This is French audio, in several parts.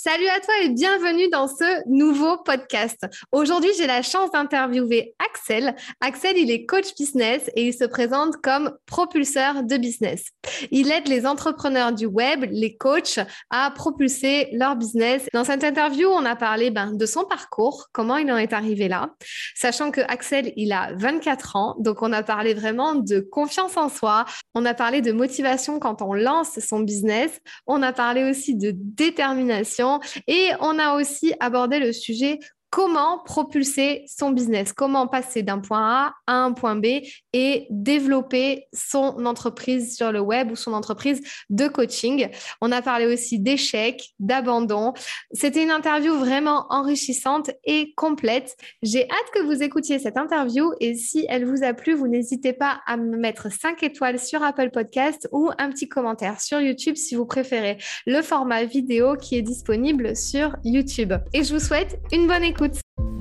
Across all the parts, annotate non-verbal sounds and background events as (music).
Salut à toi et bienvenue dans ce nouveau podcast. Aujourd'hui, j'ai la chance d'interviewer Axel. Axel, il est coach business et il se présente comme propulseur de business. Il aide les entrepreneurs du web, les coachs, à propulser leur business. Dans cette interview, on a parlé ben, de son parcours, comment il en est arrivé là, sachant que Axel, il a 24 ans, donc on a parlé vraiment de confiance en soi, on a parlé de motivation quand on lance son business, on a parlé aussi de détermination et on a aussi abordé le sujet comment propulser son business, comment passer d'un point A à un point B et développer son entreprise sur le web ou son entreprise de coaching. On a parlé aussi d'échecs, d'abandon. C'était une interview vraiment enrichissante et complète. J'ai hâte que vous écoutiez cette interview et si elle vous a plu, vous n'hésitez pas à me mettre 5 étoiles sur Apple Podcast ou un petit commentaire sur YouTube si vous préférez le format vidéo qui est disponible sur YouTube. Et je vous souhaite une bonne écoute.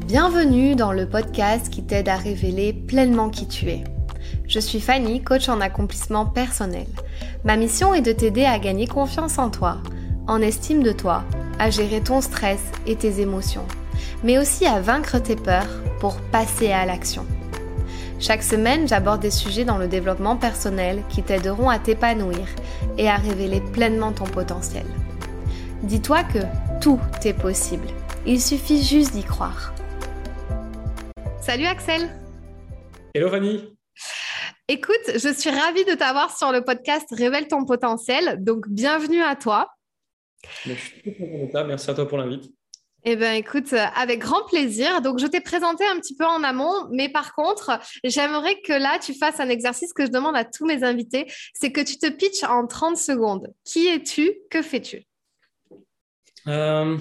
Bienvenue dans le podcast qui t'aide à révéler pleinement qui tu es. Je suis Fanny, coach en accomplissement personnel. Ma mission est de t'aider à gagner confiance en toi, en estime de toi, à gérer ton stress et tes émotions, mais aussi à vaincre tes peurs pour passer à l'action. Chaque semaine, j'aborde des sujets dans le développement personnel qui t'aideront à t'épanouir et à révéler pleinement ton potentiel. Dis-toi que tout est possible il suffit juste d'y croire. Salut Axel. Hello Fanny. Écoute, je suis ravie de t'avoir sur le podcast Révèle ton potentiel. Donc, bienvenue à toi. Je suis très content de Merci à toi pour l'invite. Eh bien, écoute, avec grand plaisir. Donc, je t'ai présenté un petit peu en amont, mais par contre, j'aimerais que là, tu fasses un exercice que je demande à tous mes invités. C'est que tu te pitches en 30 secondes. Qui es-tu? Que fais-tu? Euh,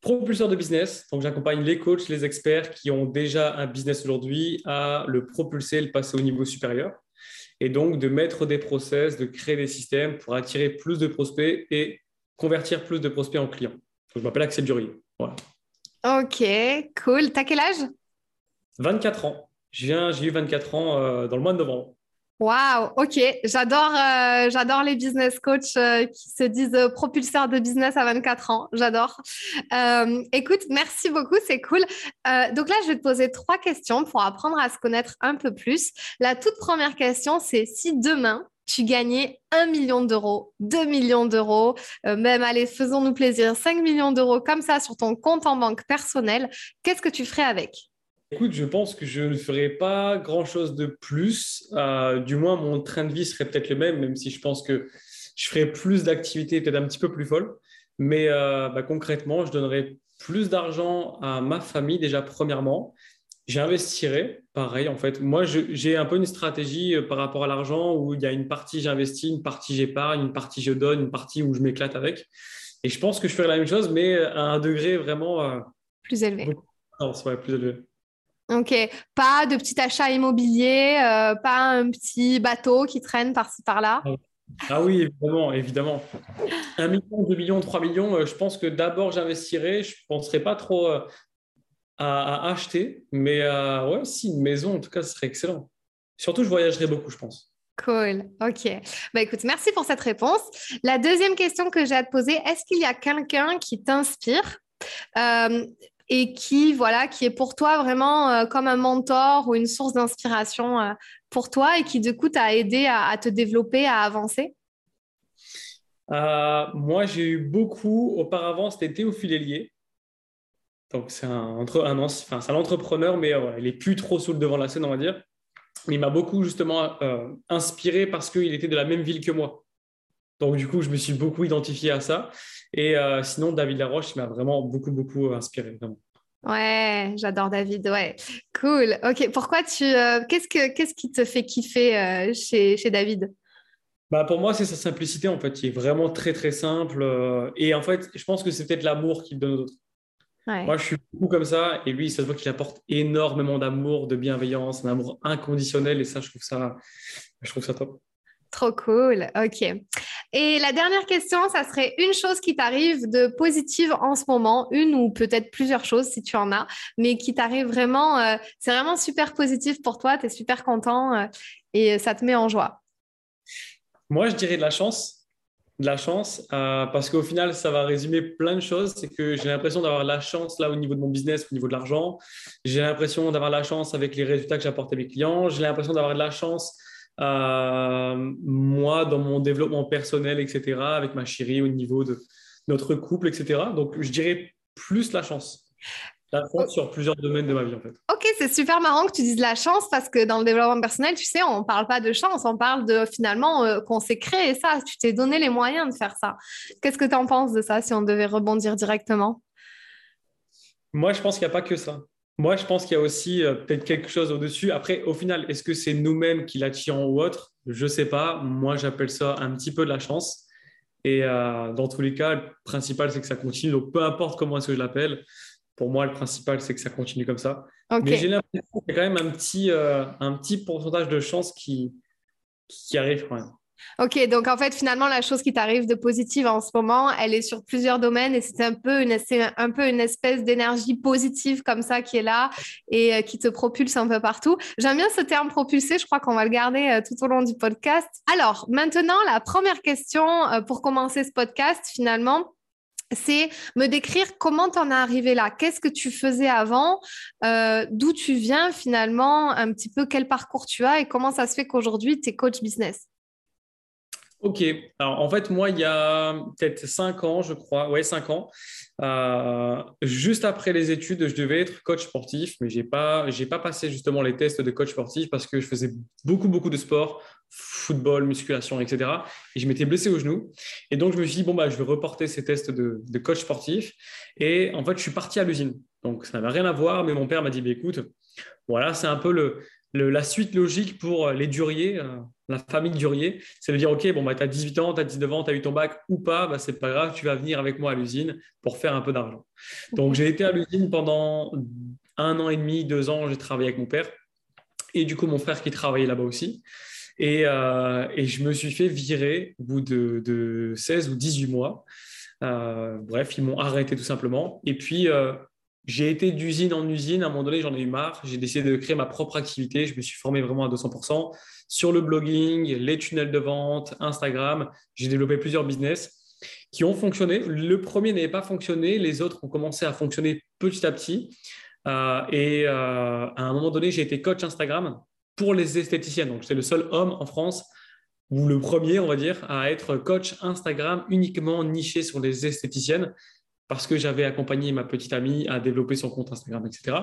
propulseur de business. Donc, j'accompagne les coachs, les experts qui ont déjà un business aujourd'hui à le propulser, le passer au niveau supérieur. Et donc, de mettre des process, de créer des systèmes pour attirer plus de prospects et convertir plus de prospects en clients. je m'appelle Axel Durier. Voilà. Ok, cool. T'as quel âge? 24 ans. J'ai eu 24 ans euh, dans le mois de novembre. Waouh, ok, j'adore, euh, j'adore les business coachs euh, qui se disent euh, propulseurs de business à 24 ans. J'adore. écoute, merci beaucoup, c'est cool. donc là, je vais te poser trois questions pour apprendre à se connaître un peu plus. La toute première question, c'est si demain tu gagnais un million d'euros, 2 millions d'euros, même allez, faisons-nous plaisir, 5 millions d'euros comme ça sur ton compte en banque personnel, qu'est-ce que tu ferais avec? Écoute, je pense que je ne ferai pas grand-chose de plus. Euh, du moins, mon train de vie serait peut-être le même, même si je pense que je ferais plus d'activités, peut-être un petit peu plus folles. Mais euh, bah, concrètement, je donnerais plus d'argent à ma famille, déjà premièrement. J'investirais, pareil, en fait. Moi, j'ai un peu une stratégie euh, par rapport à l'argent où il y a une partie j'investis, une partie j'épargne, une partie je donne, une partie où je m'éclate avec. Et je pense que je ferais la même chose, mais à un degré vraiment... plus élevé. Non, ouais, plus élevé. Ok, pas de petit achat immobilier, euh, pas un petit bateau qui traîne par-ci par-là? Ah oui, évidemment, évidemment. Un million, deux millions, trois millions, euh, je pense que d'abord j'investirais, je ne penserais pas trop euh, à, acheter, mais ouais, si une maison, en tout cas, ce serait excellent. Surtout, je voyagerais beaucoup, je pense. Cool, ok. Bah écoute, merci pour cette réponse. La deuxième question que j'ai à te poser, est-ce qu'il y a quelqu'un qui t'inspire? Et qui, voilà, qui est pour toi vraiment euh, comme un mentor ou une source d'inspiration euh, pour toi et qui, du coup, t'a aidé à, te développer, à avancer? Euh, Moi, j'ai eu beaucoup. Auparavant, c'était Théophile Hélier. Donc, c'est un, un, enfin, un entrepreneur, mais il n'est plus trop sous le devant de la scène, on va dire. il m'a beaucoup, justement, inspiré parce qu'il était de la même ville que moi. Donc, du coup, je me suis beaucoup identifié à ça. Et euh, sinon, David Laroche, m'a vraiment beaucoup, beaucoup inspiré. Vraiment. Ouais, j'adore David. Ouais, cool. Ok, pourquoi tu. Euh, qu'est-ce, que, qu'est-ce qui te fait kiffer euh, chez, chez David? Bah pour moi, c'est sa simplicité, en fait, qui est vraiment très, très simple. et en fait, je pense que c'est peut-être l'amour qu'il donne aux autres. Moi, je suis beaucoup comme ça. Et lui, ça se voit qu'il apporte énormément d'amour, de bienveillance, un amour inconditionnel. Et ça, je trouve ça, je trouve ça top. Trop cool. OK. Et la dernière question, ça serait une chose qui t'arrive de positive en ce moment, une ou peut-être plusieurs choses si tu en as, mais qui t'arrive vraiment, euh, c'est vraiment super positif pour toi, tu es super content euh, et ça te met en joie. Moi, je dirais de la chance. de la chance euh, parce qu'au final, ça va résumer plein de choses. C'est que j'ai l'impression d'avoir la chance là au niveau de mon business, au niveau de l'argent. J'ai l'impression d'avoir la chance avec les résultats que j'apporte à mes clients. J'ai l'impression d'avoir de la chance, moi, dans mon développement personnel, etc., avec ma chérie au niveau de notre couple, etc. Donc, je dirais plus la chance. La chance sur plusieurs domaines de ma vie, en fait. Ok, c'est super marrant que tu dises la chance parce que dans le développement personnel, tu sais, on ne parle pas de chance, on parle de finalement euh, qu'on s'est créé ça. Tu t'es donné les moyens de faire ça. Qu'est-ce que tu en penses de ça si on devait rebondir directement? Moi, je pense qu'il n'y a pas que ça. Moi, je pense qu'il y a aussi euh, peut-être quelque chose au-dessus. Après, au final, est-ce que c'est nous-mêmes qui l'attirons ou autre? Je ne sais pas. Moi, j'appelle ça un petit peu de la chance. Et euh, dans tous les cas, le principal, c'est que ça continue. Donc, peu importe comment est-ce que je l'appelle, pour moi, le principal, c'est que ça continue comme ça. Mais j'ai l'impression qu'il y a quand même un petit, euh, un petit pourcentage de chance qui, qui arrive quand même. Ok, donc en fait, finalement, la chose qui t'arrive de positive en ce moment, elle est sur plusieurs domaines et c'est un peu une, un peu une espèce d'énergie positive comme ça qui est là et euh, qui te propulse un peu partout. J'aime bien ce terme propulsé, je crois qu'on va le garder euh, tout au long du podcast. Alors, maintenant, la première question pour commencer ce podcast, finalement, c'est me décrire comment tu en es arrivé là, qu'est-ce que tu faisais avant, euh, d'où tu viens finalement, un petit peu quel parcours tu as et comment ça se fait qu'aujourd'hui tu es coach business? Ok, alors en fait, moi, il y a peut-être cinq ans, je crois, ouais, cinq ans, euh, juste après les études, je devais être coach sportif, mais je n'ai pas, pas passé justement les tests de coach sportif parce que je faisais beaucoup, beaucoup de sport, football, musculation, etc. Et je m'étais blessé au genou. Et donc, je me suis dit, bon, bah, je vais reporter ces tests de, de coach sportif. Et en fait, je suis parti à l'usine. Donc, ça n'avait rien à voir, mais mon père m'a dit, bah, écoute, voilà, c'est un peu le, la suite logique pour les duriers, euh, la famille durier, c'est de dire Ok, bon, bah, tu as 18 ans, tu as 19 ans, tu as eu ton bac ou pas, bah, c'est pas grave, tu vas venir avec moi à l'usine pour faire un peu d'argent. Donc, j'ai été à l'usine pendant un an et demi, deux ans, j'ai travaillé avec mon père et du coup, mon frère qui travaillait là-bas aussi. Et, euh, et, je me suis fait virer au bout de, 16 ou 18 mois. Euh, bref, ils m'ont arrêté tout simplement. Et puis, j'ai été d'usine en usine. À un moment donné, j'en ai eu marre. J'ai décidé de créer ma propre activité. Je me suis formé vraiment à 200% sur le blogging, les tunnels de vente, Instagram. J'ai développé plusieurs business qui ont fonctionné. Le premier n'avait pas fonctionné. Les autres ont commencé à fonctionner petit à petit. Euh, et euh, à un moment donné, j'ai été coach Instagram pour les esthéticiennes. Donc, j'étais le seul homme en France ou le premier, on va dire, à être coach Instagram uniquement niché sur les esthéticiennes parce que j'avais accompagné ma petite amie à développer son compte Instagram, etc.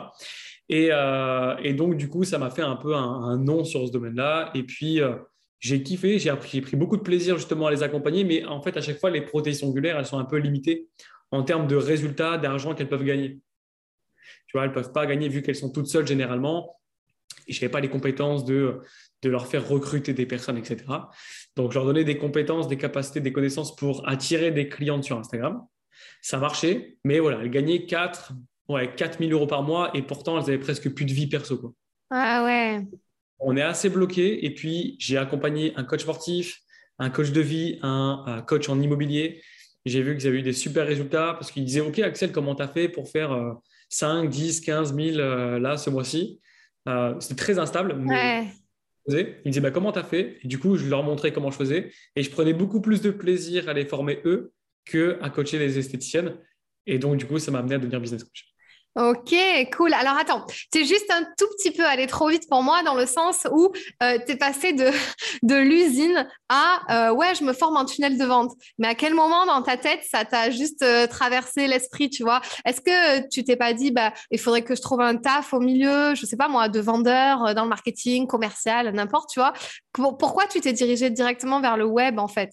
Euh, et, donc, du coup, ça m'a fait un peu un, nom sur ce domaine-là. Et puis, euh, j'ai kiffé, j'ai pris beaucoup de plaisir justement à les accompagner, mais en fait, à chaque fois, les protéines ongulaires, elles sont un peu limitées en termes de résultats, d'argent qu'elles peuvent gagner. Tu vois, elles ne peuvent pas gagner vu qu'elles sont toutes seules généralement. Et je n'avais pas les compétences de, de leur faire recruter des personnes, etc. Donc, je leur donnais des compétences, des capacités, des connaissances pour attirer des clientes sur Instagram ça marchait, mais voilà, elles gagnaient 4, ouais, 4 000 euros par mois et pourtant, elles avaient presque plus de vie perso. Quoi. Ah ouais. On est assez bloqué et puis j'ai accompagné un coach sportif, un coach de vie, un, coach en immobilier. J'ai vu qu'ils avaient eu des super résultats parce qu'ils disaient Ok, Axel, comment tu as fait pour faire 5, 10, 15 000 là ce mois-ci? Euh, C'était très instable. Mais... Ils me disaient bah, Comment tu as fait? Et du coup, je leur montrais comment je faisais et je prenais beaucoup plus de plaisir à les former eux que à coacher les esthéticiennes. Et donc, du coup, ça m'a amené à devenir business coach. Ok, cool. Alors attends, tu es juste un tout petit peu allé trop vite pour moi dans le sens où euh, tu es passé de, (laughs) de l'usine à euh, ouais, je me forme en tunnel de vente. Mais à quel moment dans ta tête ça t'a juste euh, traversé l'esprit, tu vois? Est-ce que tu t'es pas dit bah il faudrait que je trouve un taf au milieu, je sais pas moi, de vendeur dans le marketing, commercial, n'importe, tu vois? Pourquoi tu t'es dirigé directement vers le web en fait?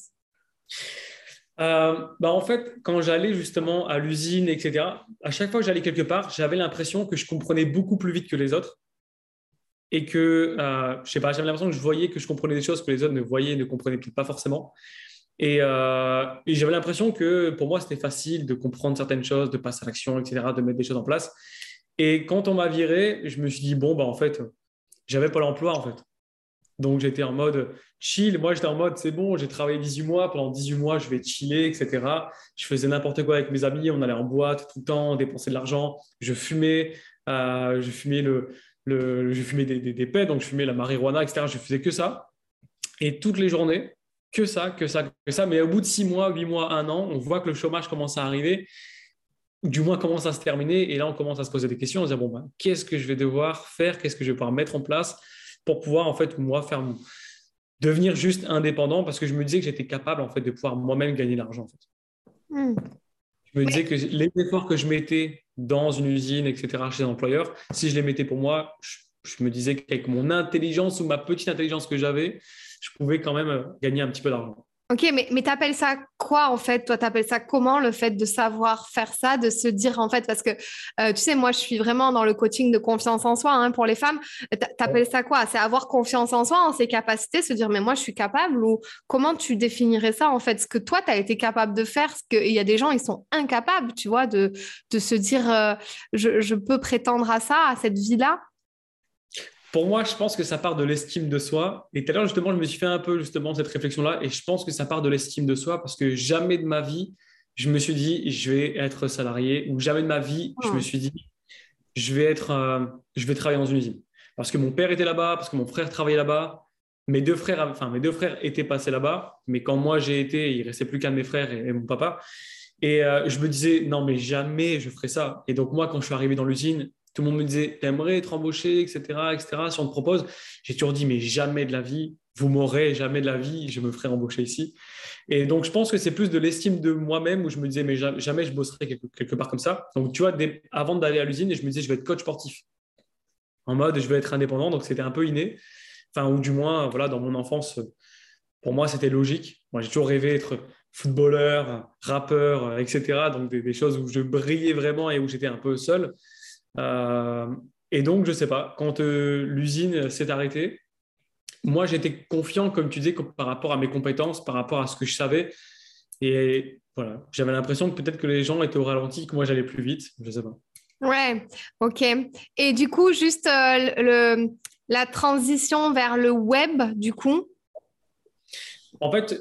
Euh, bah en fait, quand j'allais justement à l'usine, etc., à chaque fois que j'allais quelque part, j'avais l'impression que je comprenais beaucoup plus vite que les autres et que, euh, je sais pas, j'avais l'impression que je voyais que je comprenais des choses que les autres ne voyaient, ne comprenaient pas forcément. Euh, et, j'avais l'impression que pour moi, c'était facile de comprendre certaines choses, de passer à l'action, etc., de mettre des choses en place. Et quand on m'a viré, je me suis dit, bon, bah, en fait, j'avais pas l'emploi, en fait. Donc, j'étais en mode chill. Moi, j'étais en mode, c'est bon, j'ai travaillé 18 mois. Pendant 18 mois, je vais chiller, etc. Je faisais n'importe quoi avec mes amis. On allait en boîte tout le temps, on dépensait de l'argent. Je fumais. Euh, je fumais, le, je fumais des, des, pets, donc je fumais la marijuana, etc. Je faisais que ça. Et toutes les journées, que ça, que ça, que ça. Mais au bout de six mois, huit mois, un an, on voit que le chômage commence à arriver, du moins commence à se terminer. Et là, on commence à se poser des questions. On se dit, bon, ben, qu'est-ce que je vais devoir faire? Qu'est-ce que je vais pouvoir mettre en place? Pour pouvoir, en fait, moi, faire devenir juste indépendant parce que je me disais que j'étais capable, en fait, de pouvoir moi-même gagner de l'argent, en fait. Hmm. Je me disais que les efforts que je mettais dans une usine, etc., chez un employeur, si je les mettais pour moi, je me disais qu'avec mon intelligence ou ma petite intelligence que j'avais, je pouvais quand même euh, gagner un petit peu d'argent. Ok, mais, mais tu appelles ça quoi en fait? Toi, tu appelles ça comment le fait de savoir faire ça, de se dire en fait, parce que euh, tu sais, moi, je suis vraiment dans le coaching de confiance en soi hein, pour les femmes. Tu appelles ça quoi? C'est avoir confiance en soi, en ses capacités, se dire, mais moi, je suis capable? Ou comment tu définirais ça en fait? Ce que toi, tu as été capable de faire, ce qu'il y a des gens, ils sont incapables, tu vois, de, de se dire, euh, je, je peux prétendre à ça, à cette vie-là pour moi, je pense que ça part de l'estime de soi. Et tout à l'heure, justement, je me suis fait un peu justement cette réflexion-là. Et je pense que ça part de l'estime de soi parce que jamais de ma vie, je me suis dit, je vais être salarié. Ou jamais de ma vie, je me suis dit, je vais, être, euh, je vais travailler dans une usine. Parce que mon père était là-bas, parce que mon frère travaillait là-bas. Mes deux frères, enfin, mes deux frères étaient passés là-bas. Mais quand moi, j'ai été, il restait plus qu'un de mes frères et, mon papa. Et euh, je me disais, non, mais jamais je ferai ça. Et donc, moi, quand je suis arrivé dans l'usine, tout le monde me disait, t'aimerais être embauché, etc., etc. Si on te propose, j'ai toujours dit, mais jamais de la vie, vous m'aurez jamais de la vie, je me ferai embaucher ici. Et donc, je pense que c'est plus de l'estime de moi-même où je me disais, mais jamais je bosserai quelque, part comme ça. Donc, tu vois, avant d'aller à l'usine, je me disais, je vais être coach sportif. En mode, je vais être indépendant. Donc, c'était un peu inné. Enfin, ou du moins, voilà, dans mon enfance, pour moi, c'était logique. Moi, j'ai toujours rêvé d'être footballeur, rappeur, etc. Donc, des, choses où je brillais vraiment et où j'étais un peu seul. Euh, et donc, je ne sais pas, quand euh, l'usine s'est arrêtée, moi, j'étais confiant, comme tu disais, par rapport à mes compétences, par rapport à ce que je savais. Et voilà, j'avais l'impression que peut-être que les gens étaient au ralenti, que moi, j'allais plus vite. Je ne sais pas. Ouais, ok. Et du coup, juste euh, le, la transition vers le web, du coup? En fait,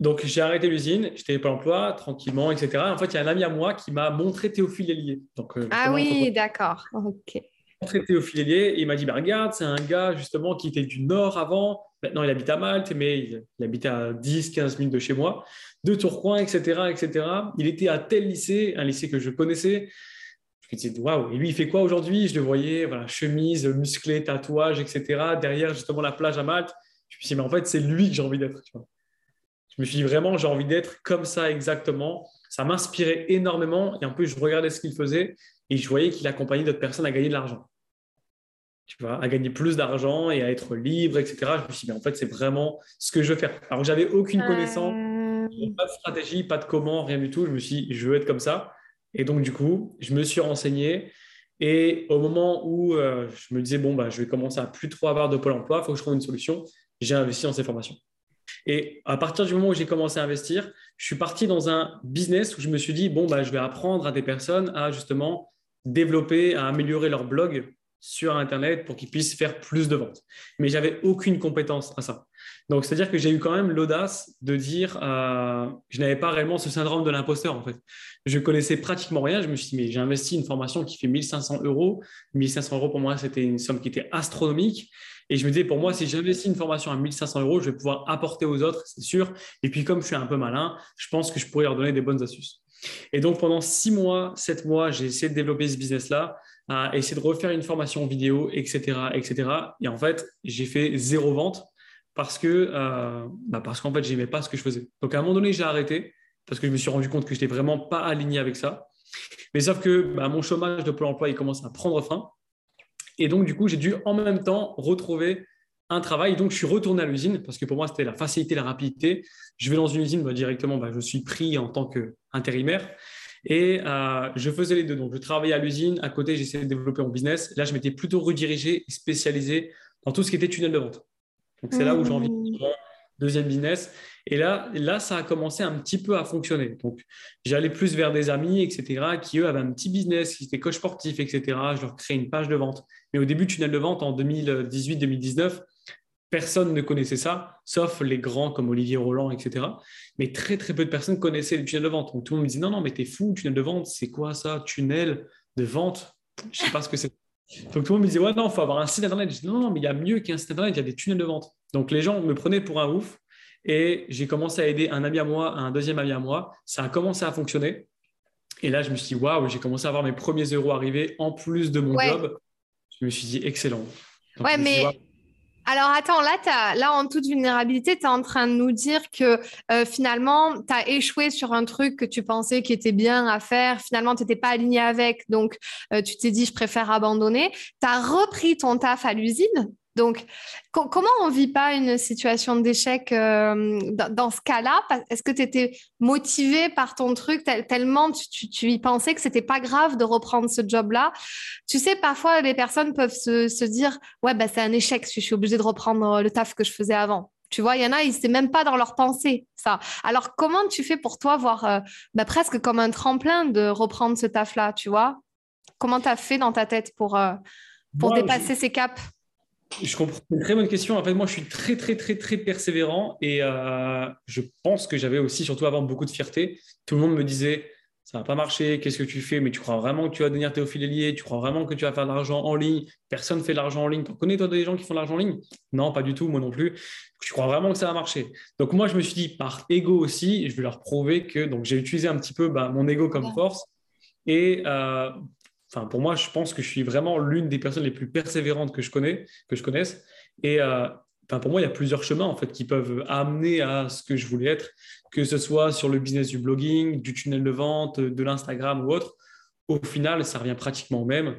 donc, j'ai arrêté l'usine, j'étais pas emploi, tranquillement, etc. En fait, il y a un ami à moi qui m'a montré Théophile Hélier. Donc, euh, ah oui, d'accord. Ok. Montré Théophile Hélier et il m'a dit bah, Regarde, c'est un gars justement qui était du Nord avant. Maintenant, il habite à Malte, mais il, il habitait à 10-15 minutes de chez moi, de Tourcoing, etc., etc. Il était à tel lycée, un lycée que je connaissais. Je me disais Waouh, et lui, il fait quoi aujourd'hui? Je le voyais, voilà, chemise, musclé, tatouage, etc. Derrière, justement, la plage à Malte. Je me suis dit Mais en fait, c'est lui que j'ai envie d'être. Tu vois je me suis dit vraiment, j'ai envie d'être comme ça exactement. Ça m'inspirait énormément. Et en plus, je regardais ce qu'il faisait et je voyais qu'il accompagnait d'autres personnes à gagner de l'argent. Tu vois, à gagner plus d'argent et à être libre, etc. Je me suis dit, mais en fait, c'est vraiment ce que je veux faire. Alors, j'avais aucune euh. connaissance, pas de stratégie, pas de comment, rien du tout. Je me suis dit, je veux être comme ça. Et donc, du coup, je me suis renseigné. Et au moment où euh, je me disais, bon, bah, je vais commencer à plus trop avoir de pôle emploi, il faut que je trouve une solution, j'ai investi dans ces formations. Et à partir du moment où j'ai commencé à investir, je suis parti dans un business où je me suis dit, bon, bah, je vais apprendre à des personnes à justement développer, à améliorer leur blog sur Internet pour qu'ils puissent faire plus de ventes. Mais j'avais aucune compétence à ça. Donc, c'est-à-dire que j'ai eu quand même l'audace de dire, euh, je n'avais pas réellement ce syndrome de l'imposteur en fait. Je connaissais pratiquement rien. Je me suis dit, mais j'ai investi une formation qui fait 1500 euros. 1500 euros pour moi, c'était une somme qui était astronomique. Et je me disais, pour moi, si j'investis une formation à 1500 euros, je vais pouvoir apporter aux autres, c'est sûr. Et puis, comme je suis un peu malin, je pense que je pourrais leur donner des bonnes astuces. Et donc, pendant six mois, sept mois, j'ai essayé de développer ce business-là, à essayer de refaire une formation vidéo, etc., etc. Et en fait, j'ai fait zéro vente parce que, euh, bah parce qu'en fait, j'aimais pas ce que je faisais. Donc, à un moment donné, j'ai arrêté parce que je me suis rendu compte que je n'étais vraiment pas aligné avec ça. Mais sauf que bah, mon chômage de Pôle emploi, il commence à prendre fin. Et donc, du coup, j'ai dû en même temps retrouver un travail. Donc, je suis retourné à l'usine parce que pour moi, c'était la facilité, la rapidité. Je vais dans une usine, bah, directement, bah, je suis pris en tant qu'intérimaire. Et euh, je faisais les deux. Donc, je travaillais à l'usine. À côté, j'essayais de développer mon business. Là, je m'étais plutôt redirigé et spécialisé dans tout ce qui était tunnel de vente. Donc, c'est là où j'ai envie de mmh. deuxième business. Et là, là, ça a commencé un petit peu à fonctionner. Donc, j'allais plus vers des amis, etc., qui eux avaient un petit business, qui étaient coach sportif, etc. Je leur créais une page de vente. Mais au début, tunnel de vente en 2018-2019, personne ne connaissait ça, sauf les grands comme Olivier Roland, etc. Mais très, très peu de personnes connaissaient les tunnels de vente. Donc, tout le monde me disait non, non, mais t'es fou, tunnel de vente, c'est quoi ça Tunnel de vente? Je ne sais pas ce que c'est. Donc, tout le monde me disait ouais, non, il faut avoir un site internet. Je dis non, non, mais il y a mieux qu'un site internet, il y a des tunnels de vente. Donc, les gens me prenaient pour un ouf. Et j'ai commencé à aider un ami à moi, un deuxième ami à moi. Ça a commencé à fonctionner. Et là, je me suis dit, waouh, j'ai commencé à avoir mes premiers euros arriver en plus de mon job. Je me suis dit, excellent. ouais, mais alors attends, là, là en toute vulnérabilité, tu es en train de nous dire que euh, finalement, tu as échoué sur un truc que tu pensais qui était bien à faire. Finalement, tu n'étais pas aligné avec. Donc, euh, tu t'es dit, je préfère abandonner. Tu as repris ton taf à l'usine donc, comment on vit pas une situation d'échec euh, dans, ce cas-là? Est-ce que tu étais motivé par ton truc? Tellement tu, y pensais que c'était pas grave de reprendre ce job-là. Tu sais, parfois les personnes peuvent se, dire ouais bah c'est un échec, je suis obligée de reprendre le taf que je faisais avant. Tu vois, il y en a, ils c'est même pas dans leur pensée ça. Alors comment tu fais pour toi voir euh, bah, presque comme un tremplin de reprendre ce taf-là, tu vois? Comment tu as fait dans ta tête pour, euh, pour dépasser ces caps? Je comprends. Une très bonne question. En fait, moi, je suis très, très, très, très persévérant et euh, je pense que j'avais aussi, surtout avant, beaucoup de fierté. Tout le monde me disait ça va pas marcher, qu'est-ce que tu fais Mais tu crois vraiment que tu vas devenir Théophile Hélier Tu crois vraiment que tu vas faire de l'argent en ligne? Personne ne fait de l'argent en ligne. Tu connais toi des gens qui font de l'argent en ligne? Non, pas du tout, moi non plus. Tu crois vraiment que ça va marcher? Donc moi, je me suis dit, par ego aussi, je vais leur prouver que donc j'ai utilisé un petit peu bah, mon ego comme force. Et euh, Pour moi, je pense que je suis vraiment l'une des personnes les plus persévérantes que je connais, que je connaisse. Et euh, pour moi, il y a plusieurs chemins en fait qui peuvent amener à ce que je voulais être, que ce soit sur le business du blogging, du tunnel de vente, de l'Instagram ou autre. Au final, ça revient pratiquement au même.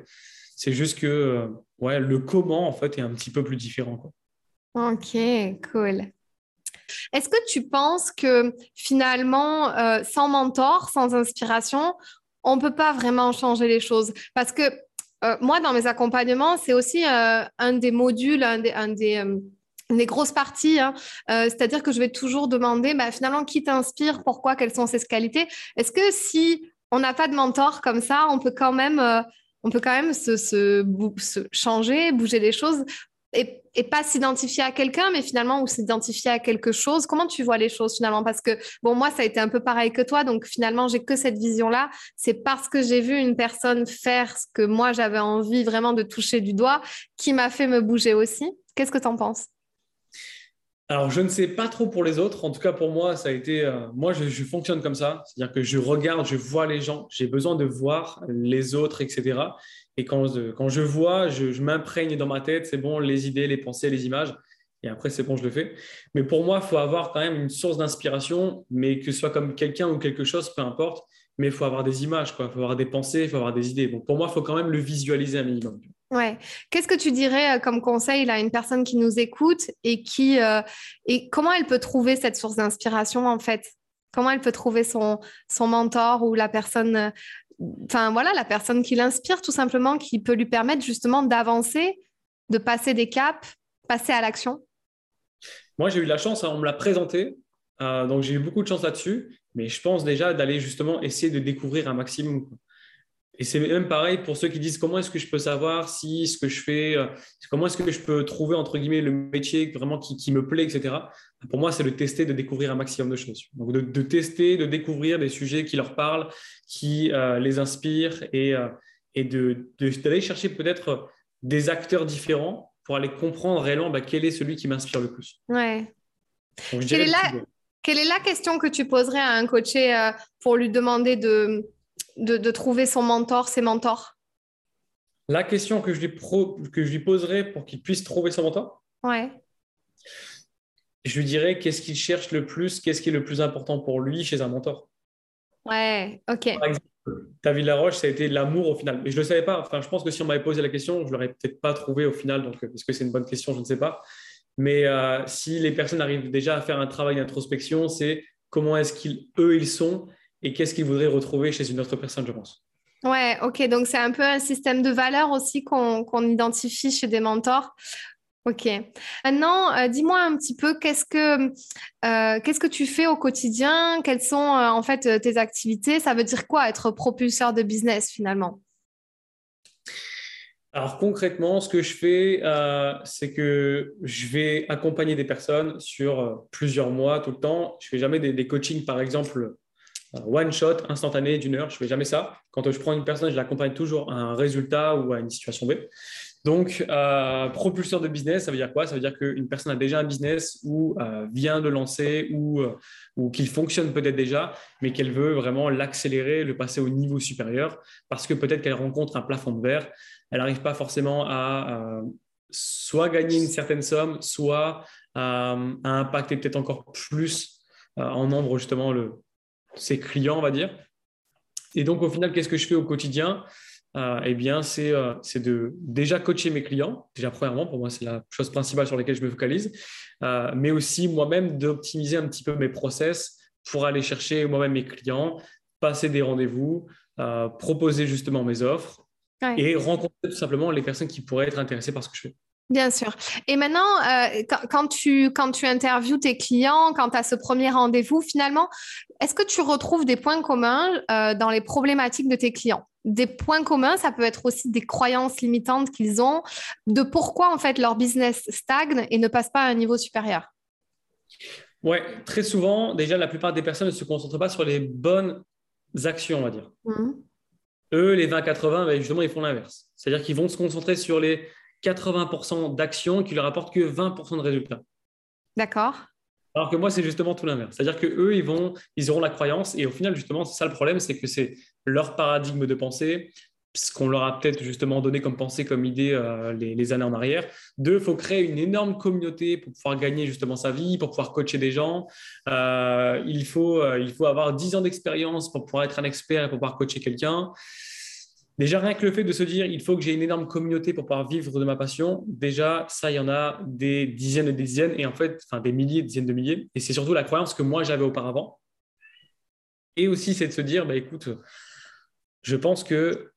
C'est juste que euh, ouais, le comment en fait est un petit peu plus différent. Ok, cool. Est-ce que tu penses que finalement, euh, sans mentor, sans inspiration, on ne peut pas vraiment changer les choses. Parce que euh, moi, dans mes accompagnements, c'est aussi euh, un des modules, un des, euh, des, grosses parties. Hein. C'est-à-dire que je vais toujours demander bah, finalement qui t'inspire, pourquoi, quelles sont ses qualités? Est-ce que si on n'a pas de mentor comme ça, on peut quand même, on peut quand même se, se, changer, bouger les choses? Et, pas s'identifier à quelqu'un, mais finalement, ou s'identifier à quelque chose. Comment tu vois les choses finalement? Parce que, bon, moi, ça a été un peu pareil que toi, donc finalement, j'ai que cette vision-là. C'est parce que j'ai vu une personne faire ce que moi, j'avais envie vraiment de toucher du doigt qui m'a fait me bouger aussi. Qu'est-ce que tu en penses? Alors, je ne sais pas trop pour les autres. En tout cas, pour moi, ça a été. Euh, moi, je, je, fonctionne comme ça. C'est-à-dire que je regarde, je vois les gens. J'ai besoin de voir les autres, etc. Et quand, quand je vois, je, m'imprègne dans ma tête, c'est bon, les idées, les pensées, les images. Et après, c'est bon, je le fais. Mais pour moi, il faut avoir quand même une source d'inspiration, mais que ce soit comme quelqu'un ou quelque chose, peu importe. Mais il faut avoir des images, il faut avoir des pensées, il faut avoir des idées. Donc pour moi, il faut quand même le visualiser un minimum. Ouais. Qu'est-ce que tu dirais euh, comme conseil à une personne qui nous écoute et qui euh, et comment elle peut trouver cette source d'inspiration en fait? Comment elle peut trouver son, son mentor ou la personne euh, voilà, la personne qui l'inspire tout simplement, qui peut lui permettre justement d'avancer, de passer des caps, passer à l'action Moi, j'ai eu la chance, hein, on me l'a présenté, euh, donc j'ai eu beaucoup de chance là-dessus, mais je pense déjà d'aller justement essayer de découvrir un maximum. Et c'est même pareil pour ceux qui disent comment est-ce que je peux savoir si ce que je fais, euh, comment est-ce que je peux trouver entre guillemets le métier vraiment qui, me plaît, etc. Pour moi, c'est de tester, de découvrir un maximum de choses. Donc de, tester, de découvrir des sujets qui leur parlent, qui euh, les inspirent et, euh, et d'aller chercher peut-être des acteurs différents pour aller comprendre réellement bah, quel est celui qui m'inspire le plus. Ouais. quelle, est la, quelle est la question que tu poserais à un coaché pour lui demander de de, trouver son mentor, ses mentors? La question que je lui, que je lui poserais pour qu'il puisse trouver son mentor? Ouais. Je lui dirais qu'est-ce qu'il cherche le plus, qu'est-ce qui est le plus important pour lui chez un mentor? Ouais, ok. Par exemple, David Laroche, ça a été l'amour au final. Mais je ne le savais pas. Enfin, je pense que si on m'avait posé la question, je ne l'aurais peut-être pas trouvé au final. Donc, est-ce que c'est une bonne question Je ne sais pas. Mais euh, si les personnes arrivent déjà à faire un travail d'introspection, c'est comment est-ce qu'eux, ils sont? Et qu'est-ce qu'ils voudraient retrouver chez une autre personne, je pense. Ouais, ok. Donc, c'est un peu un système de valeurs aussi qu'on identifie chez des mentors. Ok. Maintenant, euh, dis-moi un petit peu qu'est-ce que euh, qu'est-ce que tu fais au quotidien? Quelles sont euh, en fait tes activités? Ça veut dire quoi être propulseur de business finalement? Alors concrètement, ce que je fais, c'est que je vais accompagner des personnes sur plusieurs mois, tout le temps. Je fais jamais des, des coachings, par exemple, one shot, instantané d'une heure. Je fais jamais ça. Quand je prends une personne, je l'accompagne toujours à un résultat ou à une situation B. Donc, euh, propulseur de business, ça veut dire quoi? Ça veut dire qu'une personne a déjà un business ou euh, vient de lancer ou, euh, ou qu'il fonctionne peut-être déjà, mais qu'elle veut vraiment l'accélérer, le passer au niveau supérieur, parce que peut-être qu'elle rencontre un plafond de verre. Elle n'arrive pas forcément à soit gagner une certaine somme, soit à impacter peut-être encore plus en nombre justement le, ses clients, on va dire. Et donc, au final, qu'est-ce que je fais au quotidien? Euh, eh bien, euh, c'est de déjà coacher mes clients. Déjà, premièrement, pour moi, c'est la chose principale sur laquelle je me focalise, euh, mais aussi moi-même d'optimiser un petit peu mes process pour aller chercher moi-même mes clients, passer des rendez-vous, proposer justement mes offres et rencontrer tout simplement les personnes qui pourraient être intéressées par ce que je fais. Bien sûr. Et maintenant, quand, tu, quand tu interviews tes clients, quand tu as ce premier rendez-vous, finalement, est-ce que tu retrouves des points communs dans les problématiques de tes clients? Des points communs, ça peut être aussi des croyances limitantes qu'ils ont, de pourquoi en fait leur business stagne et ne passe pas à un niveau supérieur. Ouais, très souvent, déjà la plupart des personnes ne se concentrent pas sur les bonnes actions, on va dire. Mmh. Eux, les 20-80, ben, justement, ils font l'inverse. C'est-à-dire qu'ils vont se concentrer sur les 80% d'actions qui leur apportent que 20% de résultats. D'accord. Alors que moi, c'est justement tout l'inverse. C'est-à-dire qu'eux, ils, vont, ils auront la croyance. Et au final, justement, c'est ça le problème, c'est que c'est leur paradigme de pensée, ce qu'on leur a peut-être justement donné comme pensée, comme idée euh, les, années en arrière. Deux, il faut créer une énorme communauté pour pouvoir gagner justement sa vie, pour pouvoir coacher des gens. Euh, il, faut, euh, il faut avoir 10 ans d'expérience pour pouvoir être un expert et pour pouvoir coacher quelqu'un. Déjà, rien que le fait de se dire, il faut que j'ai une énorme communauté pour pouvoir vivre de ma passion, déjà, ça, il y en a des dizaines et des dizaines, et en fait, enfin, des milliers, des dizaines de milliers. Et c'est surtout la croyance que moi, j'avais auparavant. Et aussi, c'est de se dire, bah, écoute, je pense que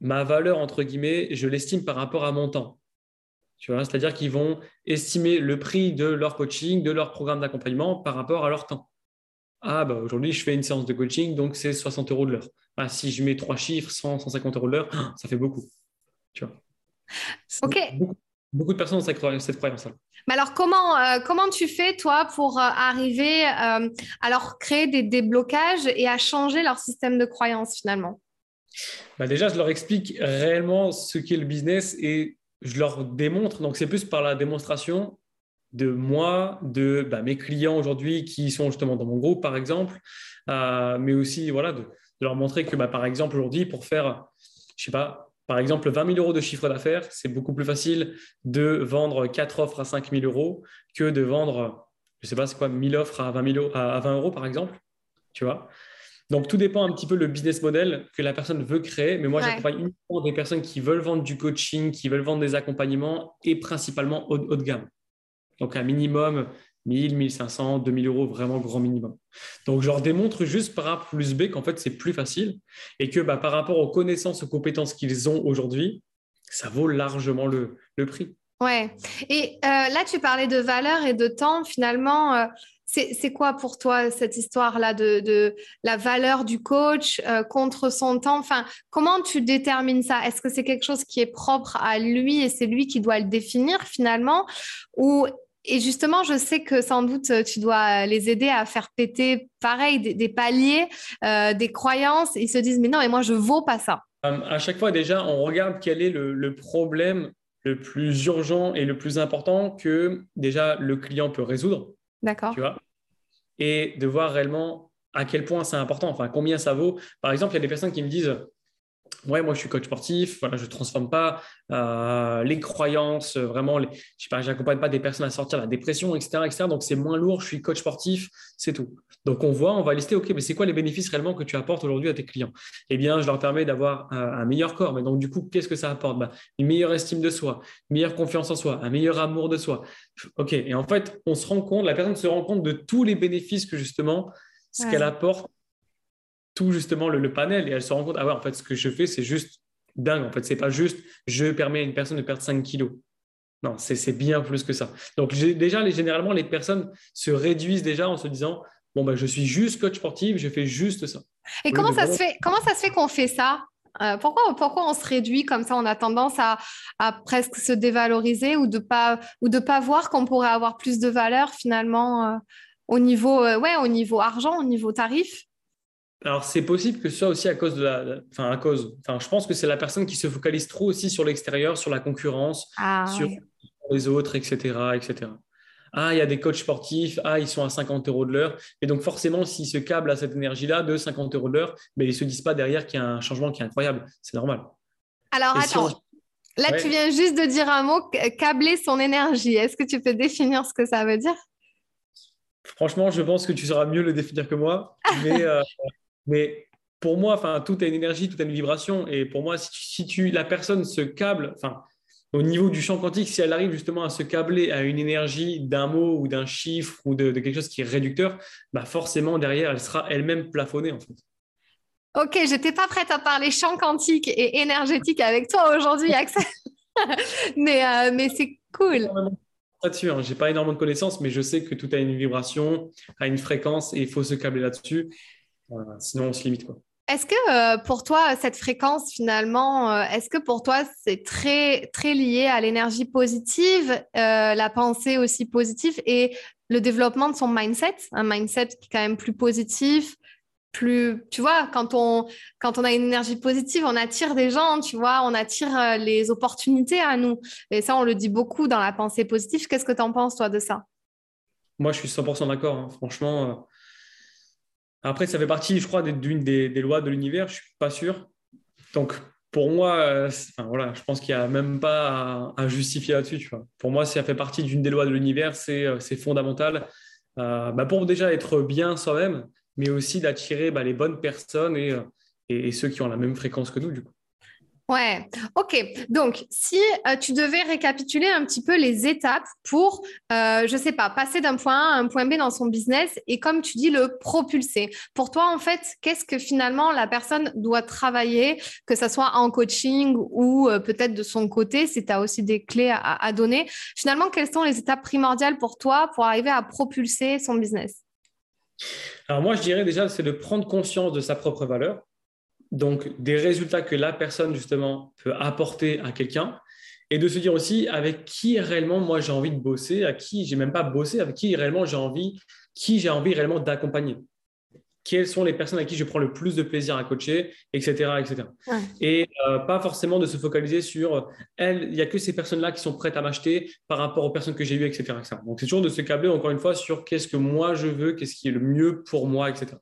ma valeur, entre guillemets, je l'estime par rapport à mon temps. Tu vois, c'est-à-dire qu'ils vont estimer le prix de leur coaching, de leur programme d'accompagnement par rapport à leur temps. Ah, bah, aujourd'hui, je fais une séance de coaching, donc c'est 60 euros de l'heure. Si je mets trois chiffres, 100, 150 euros de l'heure, (gasps) ça fait beaucoup. Tu vois. Ok. Beaucoup, de personnes ont cette croyance-là. Mais alors, comment, euh, comment tu fais, toi, pour euh, arriver euh, à leur créer des déblocages et à changer leur système de croyance, finalement? Bah Déjà, je leur explique réellement ce qu'est le business et je leur démontre. Donc, c'est plus par la démonstration de moi, de bah, mes clients aujourd'hui qui sont justement dans mon groupe, par exemple, mais aussi voilà, de, de leur montrer que, bah, par exemple, aujourd'hui, pour faire, je sais pas, par exemple, 20 000 euros de chiffre d'affaires, c'est beaucoup plus facile de vendre 4 offres à 5 000 euros que de vendre, je ne sais pas, c'est quoi, 1000 offres à 20, 000, à 20 euros, par exemple. Tu vois donc, tout dépend un petit peu le business model que la personne veut créer. Mais moi, j'accompagne uniquement des personnes qui veulent vendre du coaching, qui veulent vendre des accompagnements et principalement haut, haut de gamme. Donc, un minimum 1000, 1500, 2000 euros, vraiment grand minimum. Donc, je leur démontre juste par A plus B qu'en fait, c'est plus facile et que bah, par rapport aux connaissances, aux compétences qu'ils ont aujourd'hui, ça vaut largement le, prix. Ouais. Et euh, là, tu parlais de valeur et de temps. Finalement, euh, c'est quoi pour toi cette histoire-là de, la valeur du coach euh, contre son temps? Enfin, comment tu détermines ça? Est-ce que c'est quelque chose qui est propre à lui et c'est lui qui doit le définir finalement? Ou et justement, je sais que sans doute tu dois les aider à faire péter, pareil, des, paliers, euh, des croyances. Ils se disent, mais non, mais moi, je vaux pas ça. Euh, à chaque fois, déjà, on regarde quel est le, problème le plus urgent et le plus important que déjà le client peut résoudre. D'accord. Tu vois Et de voir réellement à quel point c'est important, enfin combien ça vaut. Par exemple, il y a des personnes qui me disent ouais, moi je suis coach sportif, voilà, je ne transforme pas euh, les croyances, euh, vraiment, les, je sais pas, des personnes à sortir de la dépression, etc., etc. Donc c'est moins lourd, je suis coach sportif, c'est tout. Donc on voit, on va lister, ok, mais c'est quoi les bénéfices réellement que tu apportes aujourd'hui à tes clients? Eh bien, je leur permets d'avoir un, meilleur corps. Mais donc du coup, qu'est-ce que ça apporte? Bah, Une meilleure estime de soi, une meilleure confiance en soi, un meilleur amour de soi. Ok, et en fait, on se rend compte, la personne se rend compte de tous les bénéfices que justement ce qu'elle apporte tout justement le, panel et elle se rend compte, ah ouais, en fait, ce que je fais, c'est juste dingue. En fait, c'est pas juste je permets à une personne de perdre 5 kilos. Non, c'est bien plus que ça. Donc, déjà, les, généralement, les personnes se réduisent déjà en se disant, bon, bah, je suis juste coach sportif, je fais juste ça. Et comment, ça se fait, comment ça se fait qu'on fait ça? Euh, pourquoi, pourquoi on se réduit comme ça? On a tendance à, à presque se dévaloriser ou de pas ou de pas voir qu'on pourrait avoir plus de valeur finalement euh, au niveau euh, ouais au niveau argent, au niveau tarif? Alors, c'est possible que ce soit aussi à cause de la. Enfin, à cause. Enfin, je pense que c'est la personne qui se focalise trop aussi sur l'extérieur, sur la concurrence, ah, sur les autres, etc., etc. Ah, il y a des coachs sportifs. Ah, ils sont à 50 euros de l'heure. Et donc, forcément, s'ils se câblent à cette énergie-là de 50 euros de l'heure, mais ils ne se disent pas derrière qu'il y a un changement qui est incroyable. C'est normal. Alors, attends. Là, tu viens juste de dire un mot, câbler son énergie. Est-ce que tu peux définir ce que ça veut dire? Franchement, je pense que tu sauras mieux le définir que moi. Mais (laughs) euh, mais pour moi, enfin, tout a une énergie, tout a une vibration. Et pour moi, si, tu, la personne se câble, enfin, au niveau du champ quantique, si elle arrive justement à se câbler à une énergie d'un mot ou d'un chiffre ou de, quelque chose qui est réducteur, bah forcément derrière, elle sera elle-même plafonnée en fait. Ok, j'étais pas prête à parler champ quantique et énergétique avec toi aujourd'hui, Axel. (laughs) mais euh, mais c'est cool. Là-dessus, hein. j'ai pas énormément de connaissances, mais je sais que tout a une vibration, a une fréquence et il faut se câbler là-dessus sinon, on se limite. Quoi. Est-ce que euh, pour toi, cette fréquence, finalement, euh, est-ce que pour toi, c'est très, très lié à l'énergie positive, euh, la pensée aussi positive et le développement de son mindset, un mindset qui est quand même plus positif, plus, tu vois, quand on, quand on a une énergie positive, on attire des gens, tu vois, on attire les opportunités à nous. Et ça, on le dit beaucoup dans la pensée positive. Qu'est-ce que tu en penses, toi, de ça? Moi, je suis 100% d'accord. Hein. Franchement, après, ça fait partie, je crois, d'une des, lois de l'univers, je ne suis pas sûr. Donc, pour moi, euh, voilà, je pense qu'il n'y a même pas à, justifier là-dessus. Pour moi, ça fait partie d'une des lois de l'univers, c'est euh, fondamental. Euh, bah, pour déjà être bien soi-même, mais aussi d'attirer bah, les bonnes personnes et, et, ceux qui ont la même fréquence que nous, du coup. Ouais, ok. Donc, si euh, tu devais récapituler un petit peu les étapes pour, euh, je sais pas, passer d'un point A à un point B dans son business et comme tu dis, le propulser. Pour toi, en fait, qu'est-ce que finalement la personne doit travailler, que ce soit en coaching ou euh, peut-être de son côté, si tu as aussi des clés à, à donner? Finalement, quelles sont les étapes primordiales pour toi pour arriver à propulser son business? Alors moi, je dirais déjà, c'est de prendre conscience de sa propre valeur donc des résultats que la personne justement peut apporter à quelqu'un. Et de se dire aussi avec qui réellement moi j'ai envie de bosser, à qui j'ai même pas bossé, avec qui réellement j'ai envie, qui j'ai envie réellement d'accompagner quelles sont les personnes à qui je prends le plus de plaisir à coacher, etc. etc. Et euh, pas forcément de se focaliser sur elle, il n'y a que ces personnes-là qui sont prêtes à m'acheter par rapport aux personnes que j'ai eues, etc., Donc c'est toujours de se câbler encore une fois sur qu'est-ce que moi je veux, qu'est-ce qui est le mieux pour moi, etc.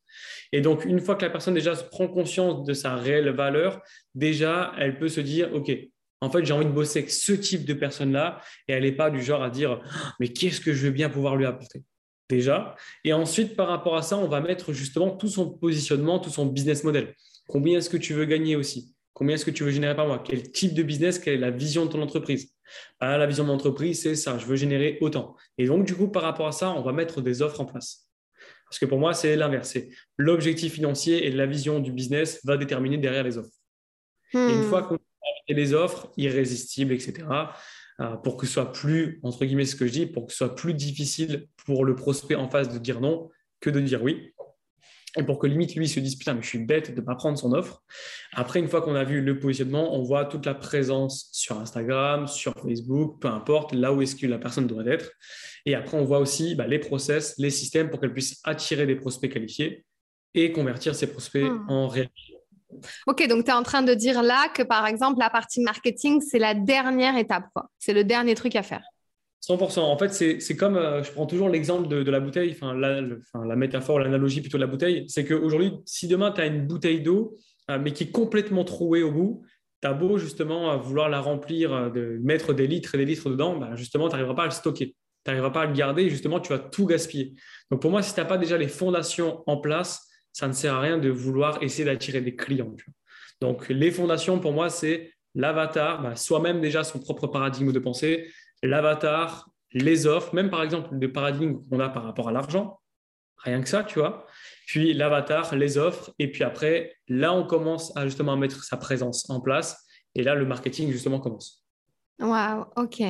Et donc une fois que la personne déjà prend conscience de sa réelle valeur, déjà elle peut se dire, OK, en fait, j'ai envie de bosser avec ce type de personne-là et elle n'est pas du genre à dire, mais qu'est-ce que je veux bien pouvoir lui apporter? Déjà. Et ensuite, par rapport à ça, on va mettre justement tout son positionnement, tout son business model. Combien est-ce que tu veux gagner aussi? Combien est-ce que tu veux générer par mois? Quel type de business? Quelle est la vision de ton entreprise? Ah, La vision de l'entreprise, c'est ça, je veux générer autant. Et donc, du coup, par rapport à ça, on va mettre des offres en place. Parce que pour moi, c'est l'inverse. L'objectif financier et la vision du business va déterminer derrière les offres. Et une hmm. fois qu'on a les offres irrésistibles, etc., pour que ce soit plus, entre guillemets, ce que je dis, pour que ce soit plus difficile pour le prospect en face de dire non que de dire oui. Et pour que limite, lui, se dise putain, mais je suis bête de ne pas prendre son offre. Après, une fois qu'on a vu le positionnement, on voit toute la présence sur Instagram, sur Facebook, peu importe, là où est-ce que la personne doit être. Et après, on voit aussi bah, les process, les systèmes pour qu'elle puisse attirer des prospects qualifiés et convertir ces prospects hmm. en réalité. Ok, donc tu es en train de dire là que par exemple, la partie marketing, c'est la dernière étape, C'est le dernier truc à faire. 100%. En fait, c'est comme, euh, je prends toujours l'exemple de, la bouteille, enfin la, la métaphore, l'analogie plutôt de la bouteille. C'est qu'aujourd'hui, si demain tu as une bouteille d'eau, euh, mais qui est complètement trouée au bout, tu as beau justement vouloir la remplir, euh, de mettre des litres et des litres dedans, bah, justement, tu n'arriveras pas à le stocker. Tu n'arriveras pas à le garder justement, tu vas tout gaspiller. Donc pour moi, si tu n'as pas déjà les fondations en place, ça ne sert à rien de vouloir essayer d'attirer des clients. Donc, les fondations, pour moi, c'est l'avatar, bah, soi-même déjà son propre paradigme de pensée, l'avatar, les offres, même par exemple le paradigme qu'on a par rapport à l'argent, rien que ça, tu vois. Puis l'avatar, les offres, et puis après, là, on commence à justement mettre sa présence en place, et là, le marketing justement commence. Waouh, ok.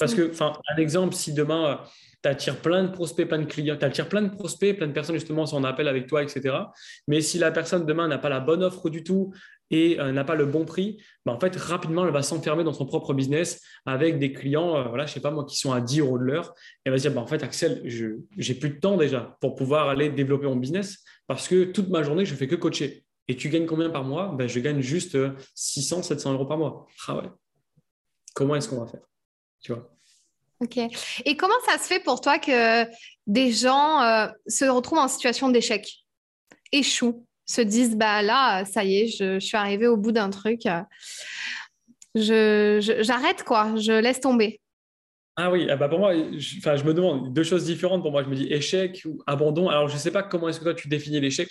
Parce que, enfin, un exemple, si demain tu attires plein de prospects, plein de clients, tu attires plein de prospects, plein de personnes justement sont en appel avec toi, etc. Mais si la personne demain n'a pas la bonne offre du tout et euh, n'a pas le bon prix, bah, en fait, rapidement, elle va s'enfermer dans son propre business avec des clients, euh, voilà, je sais pas moi, qui sont à 10 euros de l'heure. Elle va se dire, bah, en fait, Axel, je n'ai plus de temps déjà pour pouvoir aller développer mon business. parce que toute ma journée, je fais que coacher. Et tu gagnes combien par mois? Ben, Je gagne juste 600, 700 euros par mois. Ah ouais. Comment est-ce qu'on va faire? Tu vois? Ok. Et comment ça se fait pour toi que des gens euh, se retrouvent en situation d'échec, échouent, se disent bah là, ça y est, je, suis arrivé au bout d'un truc, euh, je, j'arrête quoi, je laisse tomber. Ah oui, ah bah pour moi, je, je me demande deux choses différentes pour moi. Je me dis échec ou abandon. Alors je ne sais pas comment est-ce que toi tu définis l'échec.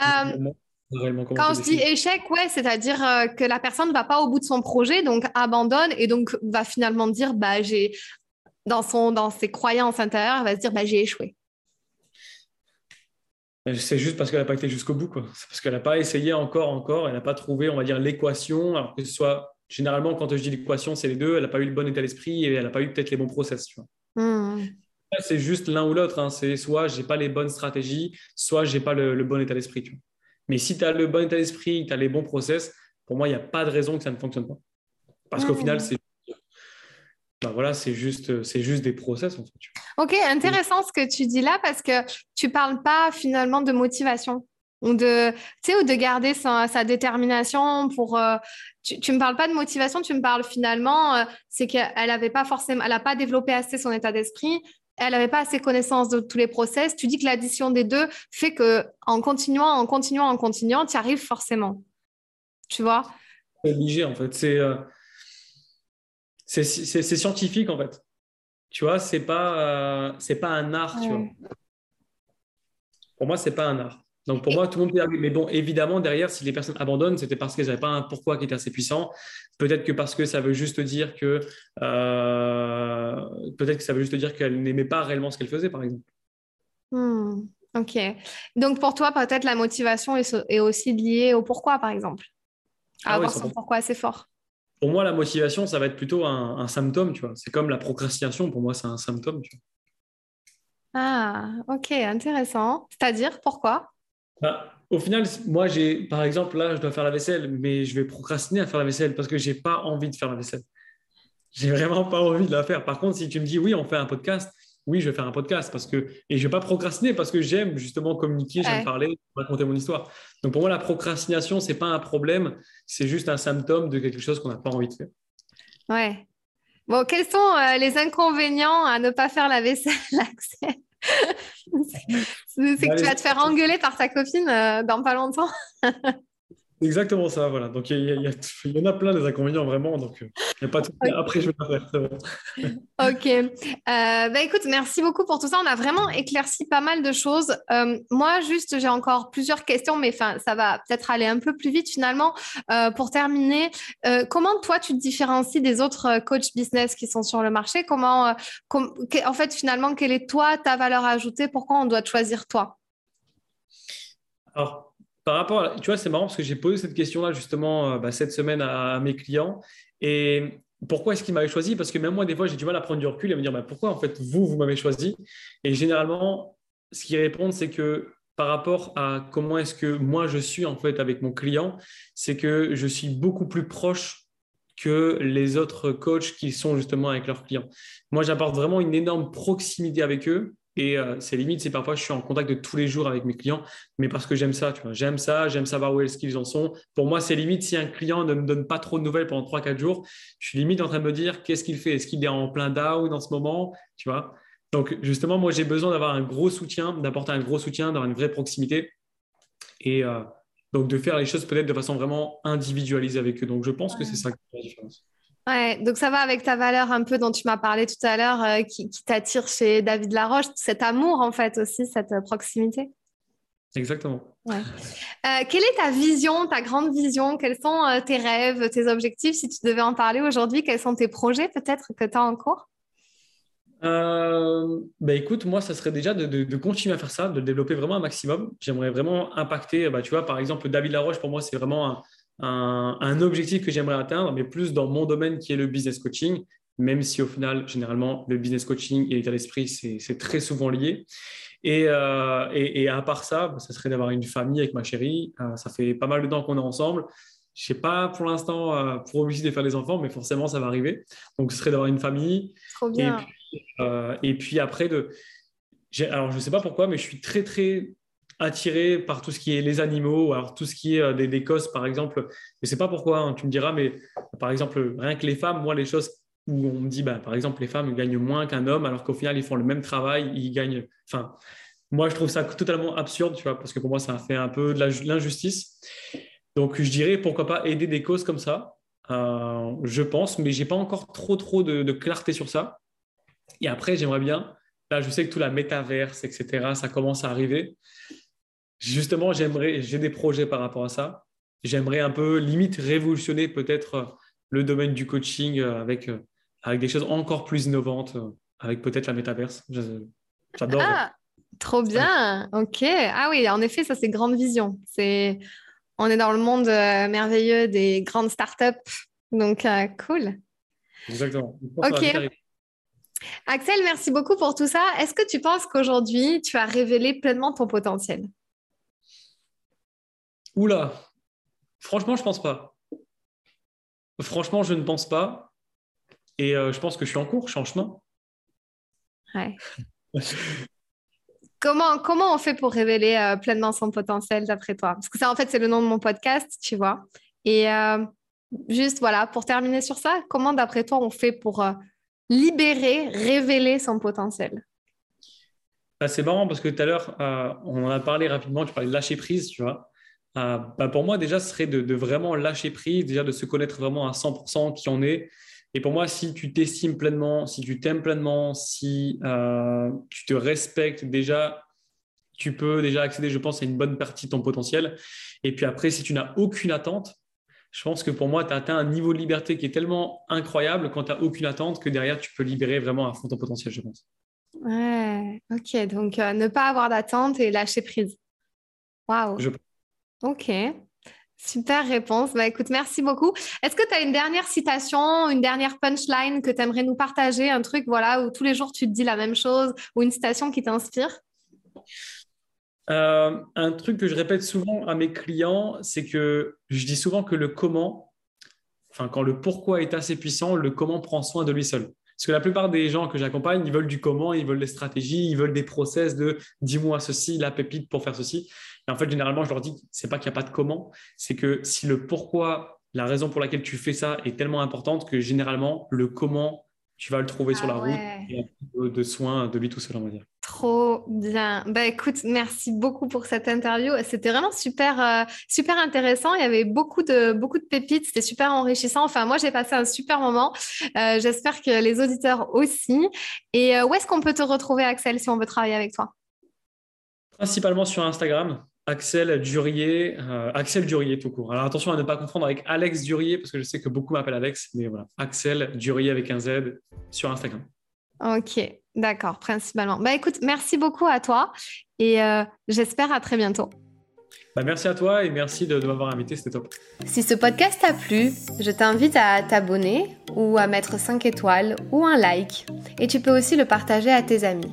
Euh, quand je dis échec, ouais, c'est-à-dire euh, que la personne ne va pas au bout de son projet, donc abandonne et donc va finalement dire, bah, j'ai, dans, son, dans ses croyances intérieures, va se dire, bah, j'ai échoué. C'est juste parce qu'elle n'a pas été jusqu'au bout, quoi. C'est parce qu'elle n'a pas essayé encore, encore, elle n'a pas trouvé, on va dire, l'équation, alors que ce soit, généralement, quand je dis l'équation, c'est les deux, elle n'a pas eu le bon état d'esprit et elle n'a pas eu peut-être les bons process, tu vois. Hmm. C'est juste l'un ou l'autre, hein. c'est soit j'ai pas les bonnes stratégies, soit j'ai pas le, le bon état d'esprit. Mais si tu as le bon état d'esprit, tu as les bons process, pour moi, il n'y a pas de raison que ça ne fonctionne pas. Parce qu'au final, c'est ben voilà, c'est juste, c'est juste des process en fait. Ok, intéressant ce que tu dis là parce que tu parles pas finalement de motivation ou de, ou de garder sa, détermination pour. Euh, tu, ne me parles pas de motivation, tu me parles finalement, euh, c'est qu'elle n'avait pas forcément, elle n'a pas développé assez son état d'esprit, elle n'avait pas assez connaissance de tous les process. Tu dis que l'addition des deux fait que en continuant, en continuant, en continuant, tu arrives forcément. Tu vois? C'est obligé en fait. Euh, c'est scientifique en fait. Tu vois, c'est pas euh, c'est pas un art. Tu vois. Pour moi, c'est pas un art. Donc pour moi, tout le monde peut arriver. Mais bon, évidemment, derrière, si les personnes abandonnent, c'était parce qu'elles n'avaient pas un pourquoi qui était assez puissant. Peut-être que parce que ça veut juste dire que euh, peut-être que ça veut juste dire qu'elles n'aimaient pas réellement ce qu'elles faisaient, par exemple. Hmm, ok. Donc pour toi, peut-être la motivation est, aussi liée au pourquoi, par exemple. À ah avoir son pourquoi assez fort. Pour moi, la motivation, ça va être plutôt un, symptôme, tu vois. C'est comme la procrastination, pour moi, c'est un symptôme. Ah, ok, intéressant. C'est-à-dire, pourquoi? Bah, au final, moi, j'ai, par exemple, là, je dois faire la vaisselle, mais je vais procrastiner à faire la vaisselle parce que j'ai pas envie de faire la vaisselle. J'ai vraiment pas envie de la faire. Par contre, si tu me dis oui, on fait un podcast, oui, je vais faire un podcast parce que et je vais pas procrastiner parce que j'aime justement communiquer, j'aime parler, raconter mon histoire. Donc pour moi, la procrastination, c'est pas un problème, c'est juste un symptôme de quelque chose qu'on n'a pas envie de faire. Ouais. Bon, quels sont euh, les inconvénients à ne pas faire la vaisselle, (laughs) Axel? (laughs) c'est que tu vas te faire engueuler par ta copine euh, dans pas longtemps. (laughs) Exactement ça, voilà. Donc il y, en a plein des inconvénients vraiment, donc il euh, a pas de... après je vais la faire. (laughs) ok. Euh, bah, écoute, merci beaucoup pour tout ça. On a vraiment éclairci pas mal de choses. Euh, moi, juste, j'ai encore plusieurs questions, mais ça va peut-être aller un peu plus vite finalement. pour terminer, comment toi tu te différencies des autres coachs business qui sont sur le marché? Comment, en fait, finalement, quelle est toi ta valeur ajoutée? Pourquoi on doit te choisir toi? Alors par rapport tu vois, c'est marrant parce que j'ai posé cette question-là justement euh, bah, cette semaine à, mes clients. Et pourquoi est-ce qu'ils m'avaient choisi? Parce que même moi, des fois, j'ai du mal à prendre du recul et me dire bah, pourquoi en fait vous, vous m'avez choisi? Et généralement, ce qu'ils répondent, c'est que par rapport à comment est-ce que moi je suis en fait avec mon client, c'est que je suis beaucoup plus proche que les autres coachs qui sont justement avec leurs clients. Moi, j'apporte vraiment une énorme proximité avec eux et euh, c'est limite, c'est parfois je suis en contact de tous les jours avec mes clients, mais parce que j'aime ça, tu vois. J'aime ça, j'aime savoir où est-ce qu'ils en sont. Pour moi, c'est limite si un client ne me donne pas trop de nouvelles pendant 3-4 jours, je suis limite en train de me dire qu'est-ce qu'il fait? Est-ce qu'il est en plein down en ce moment? Tu vois? Donc, justement, moi, j'ai besoin d'avoir un gros soutien, d'apporter un gros soutien, d'avoir une vraie proximité. Et euh, donc, de faire les choses peut-être de façon vraiment individualisée avec eux. Donc, je pense que c'est ça qui fait la différence. Ouais, donc ça va avec ta valeur un peu dont tu m'as parlé tout à l'heure, euh, qui, t'attire chez David Laroche, cet amour en fait aussi, cette euh, proximité. Exactement. Ouais. Euh, quelle est ta vision, ta grande vision? Quels sont tes rêves, tes objectifs? Si tu devais en parler aujourd'hui, quels sont tes projets peut-être que tu as en cours? Bah écoute, moi, ça serait déjà de, continuer à faire ça, de développer vraiment un maximum. J'aimerais vraiment impacter, bah, tu vois, par exemple, David Laroche, pour moi, c'est vraiment un, un, objectif que j'aimerais atteindre, mais plus dans mon domaine qui est le business coaching, même si au final, généralement, le business coaching et l'état d'esprit, c'est très souvent lié. Euh, et, et, à part ça, ça serait d'avoir une famille avec ma chérie. Euh, ça fait pas mal de temps qu'on est ensemble. Je sais pas pour l'instant euh, pour obliger de faire des enfants, mais forcément, ça va arriver. Donc, ce serait d'avoir une famille. Trop bien. Et puis, et puis après, de... alors je ne sais pas pourquoi, mais je suis très, très attiré par tout ce qui est les animaux, alors tout ce qui est des, des causes, par exemple. Ne sais pas pourquoi, hein, tu me diras, mais par exemple, rien que les femmes, moi, les choses où on me dit, bah, par exemple, les femmes gagnent moins qu'un homme, alors qu'au final, ils font le même travail, ils gagnent. Enfin, moi, je trouve ça totalement absurde, tu vois, parce que pour moi, ça fait un peu de l'injustice. Donc, je dirais, pourquoi pas aider des causes comme ça, euh, je pense, mais j'ai pas encore trop, trop de, clarté sur ça. Et après, j'aimerais bien, là, je sais que tout la métaverse, etc., ça commence à arriver. Justement, j'aimerais, j'ai des projets par rapport à ça. J'aimerais un peu, limite, révolutionner peut-être le domaine du coaching avec, avec des choses encore plus innovantes, avec peut-être la métaverse. J'adore. Ah, trop bien. Ok. Ah oui, en effet, ça, c'est grande vision. C'est on est dans le monde euh, merveilleux des grandes startups. Donc, euh, cool. Exactement. Ok. Axel, merci beaucoup pour tout ça. Est-ce que tu penses qu'aujourd'hui, tu as révélé pleinement ton potentiel? Oula, franchement, je pense pas. Franchement, je ne pense pas. Et euh, je pense que je suis en cours, je suis en chemin. Ouais. (laughs) Comment, comment on fait pour révéler euh, pleinement son potentiel d'après toi? Parce que ça, en fait, c'est le nom de mon podcast, tu vois. Et euh, juste, voilà, pour terminer sur ça, comment d'après toi on fait pour libérer, révéler son potentiel? Bah, C'est marrant parce que tout à l'heure, on en a parlé rapidement, tu parlais de lâcher prise, tu vois. Bah, pour moi, déjà, ce serait de, de, vraiment lâcher prise, déjà de se connaître vraiment à 100% qui on est, et pour moi, si tu t'estimes pleinement, si tu t'aimes pleinement, si euh, tu te respectes déjà, tu peux déjà accéder, je pense, à une bonne partie de ton potentiel. Et puis après, si tu n'as aucune attente, je pense que pour moi, tu as atteint un niveau de liberté qui est tellement incroyable quand tu n'as aucune attente que derrière, tu peux libérer vraiment à fond ton potentiel, je pense. Ouais, ok. Donc, euh, ne pas avoir d'attente et lâcher prise. Waouh. Ok. Super réponse. Bah, écoute, merci beaucoup. Est-ce que tu as une dernière citation, une dernière punchline que tu aimerais nous partager, un truc voilà, où tous les jours tu te dis la même chose ou une citation qui t'inspire? Euh, Un truc que je répète souvent à mes clients, c'est que je dis souvent que le comment, enfin quand le pourquoi est assez puissant, le comment prend soin de lui seul. Parce que la plupart des gens que j'accompagne, ils veulent du comment, ils veulent des stratégies, ils veulent des process de dis-moi ceci, la pépite pour faire ceci. Et en fait, généralement, je leur dis, c'est pas qu'il n'y a pas de comment, c'est que si le pourquoi, la raison pour laquelle tu fais ça est tellement importante que généralement, le comment, tu vas le trouver sur la ah route et de, de soins de lui tout seul, on va dire. Trop bien. Bah écoute, merci beaucoup pour cette interview. C'était vraiment super, euh, super intéressant. Il y avait beaucoup de, beaucoup de pépites. C'était super enrichissant. Enfin, moi, j'ai passé un super moment. Euh, j'espère que les auditeurs aussi. Et euh, où est-ce qu'on peut te retrouver, Axel, si on veut travailler avec toi? Principalement sur Instagram. Axel Durier, euh, Axel Durier tout court. Alors attention à ne pas confondre avec Alex Durier, parce que je sais que beaucoup m'appellent Alex, mais voilà, Axel Durier avec un Z sur Instagram. Ok, d'accord, principalement. Bah écoute, merci beaucoup à toi et euh, j'espère à très bientôt. Bah, merci à toi et merci de, de m'avoir invité, c'était top. Si ce podcast t'a plu, je t'invite à t'abonner ou à mettre 5 étoiles ou un like. Et tu peux aussi le partager à tes amis.